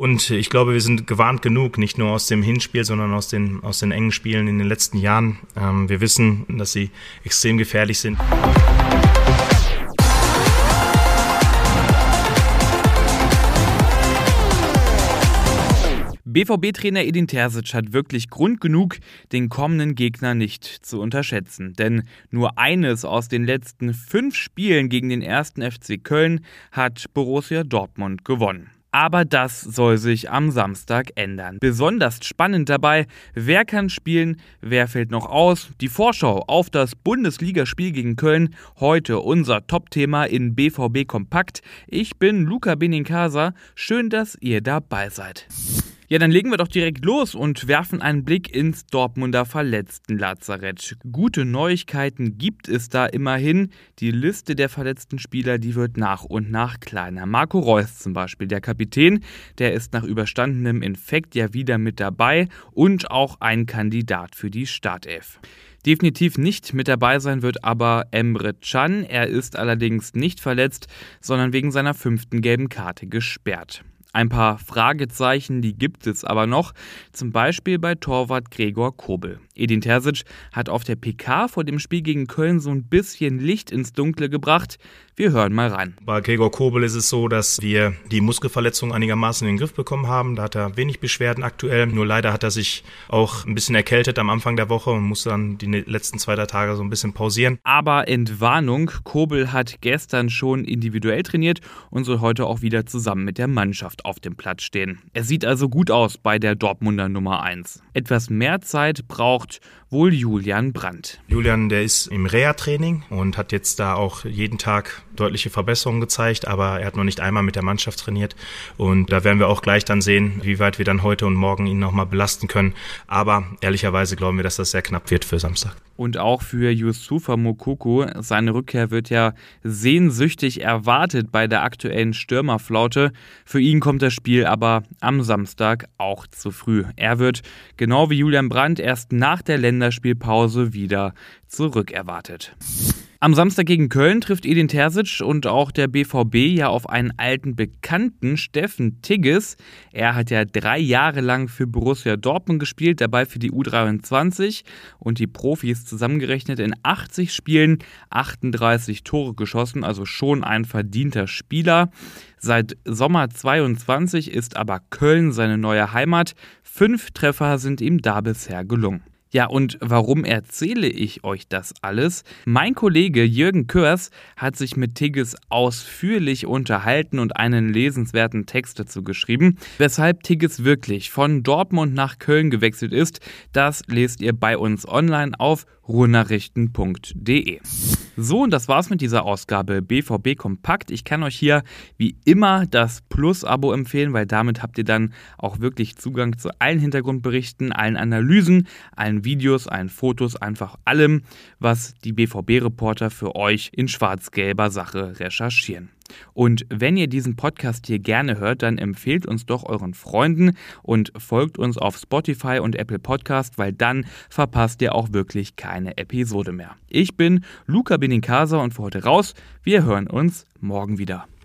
Und ich glaube, wir sind gewarnt genug, nicht nur aus dem Hinspiel, sondern aus den, aus den engen Spielen in den letzten Jahren. Ähm, wir wissen, dass sie extrem gefährlich sind. BVB-Trainer Edin Terzic hat wirklich Grund genug, den kommenden Gegner nicht zu unterschätzen. Denn nur eines aus den letzten fünf Spielen gegen den ersten FC Köln hat Borussia Dortmund gewonnen. Aber das soll sich am Samstag ändern. Besonders spannend dabei, wer kann spielen, wer fällt noch aus. Die Vorschau auf das Bundesligaspiel gegen Köln. Heute unser Top-Thema in BVB Kompakt. Ich bin Luca Benincasa. Schön, dass ihr dabei seid. Ja, dann legen wir doch direkt los und werfen einen Blick ins Dortmunder Verletzten-Lazarett. Gute Neuigkeiten gibt es da immerhin. Die Liste der verletzten Spieler, die wird nach und nach kleiner. Marco Reus zum Beispiel, der Kapitän, der ist nach überstandenem Infekt ja wieder mit dabei und auch ein Kandidat für die Startelf. Definitiv nicht mit dabei sein wird aber Emre Can. Er ist allerdings nicht verletzt, sondern wegen seiner fünften gelben Karte gesperrt. Ein paar Fragezeichen, die gibt es aber noch, zum Beispiel bei Torwart Gregor Kobel. Edin Terzic hat auf der PK vor dem Spiel gegen Köln so ein bisschen Licht ins Dunkle gebracht. Wir hören mal rein. Bei Gregor Kobel ist es so, dass wir die Muskelverletzung einigermaßen in den Griff bekommen haben. Da hat er wenig Beschwerden aktuell. Nur leider hat er sich auch ein bisschen erkältet am Anfang der Woche und musste dann die letzten zwei, drei Tage so ein bisschen pausieren. Aber Entwarnung, Kobel hat gestern schon individuell trainiert und soll heute auch wieder zusammen mit der Mannschaft auf dem Platz stehen. Er sieht also gut aus bei der Dortmunder Nummer 1. Etwas mehr Zeit braucht wohl Julian Brandt. Julian, der ist im Reha-Training und hat jetzt da auch jeden Tag deutliche Verbesserungen gezeigt, aber er hat noch nicht einmal mit der Mannschaft trainiert und da werden wir auch gleich dann sehen, wie weit wir dann heute und morgen ihn nochmal belasten können. Aber ehrlicherweise glauben wir, dass das sehr knapp wird für Samstag. Und auch für Yusufa Mokoko. Seine Rückkehr wird ja sehnsüchtig erwartet bei der aktuellen Stürmerflaute. Für ihn kommt das Spiel aber am Samstag auch zu früh. Er wird, genau wie Julian Brandt, erst nach der Länderspielpause wieder zurückerwartet. Am Samstag gegen Köln trifft Edin Terzic und auch der BVB ja auf einen alten Bekannten, Steffen Tigges. Er hat ja drei Jahre lang für Borussia Dortmund gespielt, dabei für die U23 und die Profis zusammengerechnet in 80 Spielen 38 Tore geschossen, also schon ein verdienter Spieler. Seit Sommer 22 ist aber Köln seine neue Heimat. Fünf Treffer sind ihm da bisher gelungen. Ja, und warum erzähle ich euch das alles? Mein Kollege Jürgen Körs hat sich mit Tigges ausführlich unterhalten und einen lesenswerten Text dazu geschrieben. Weshalb Tigges wirklich von Dortmund nach Köln gewechselt ist, das lest ihr bei uns online auf ruhrnachrichten.de. So, und das war's mit dieser Ausgabe BVB Kompakt. Ich kann euch hier wie immer das Plus-Abo empfehlen, weil damit habt ihr dann auch wirklich Zugang zu allen Hintergrundberichten, allen Analysen, allen Videos, allen Fotos, einfach allem, was die BVB-Reporter für euch in schwarz-gelber Sache recherchieren. Und wenn ihr diesen Podcast hier gerne hört, dann empfehlt uns doch euren Freunden und folgt uns auf Spotify und Apple Podcast, weil dann verpasst ihr auch wirklich keine Episode mehr. Ich bin Luca Benincasa und für heute raus. Wir hören uns morgen wieder.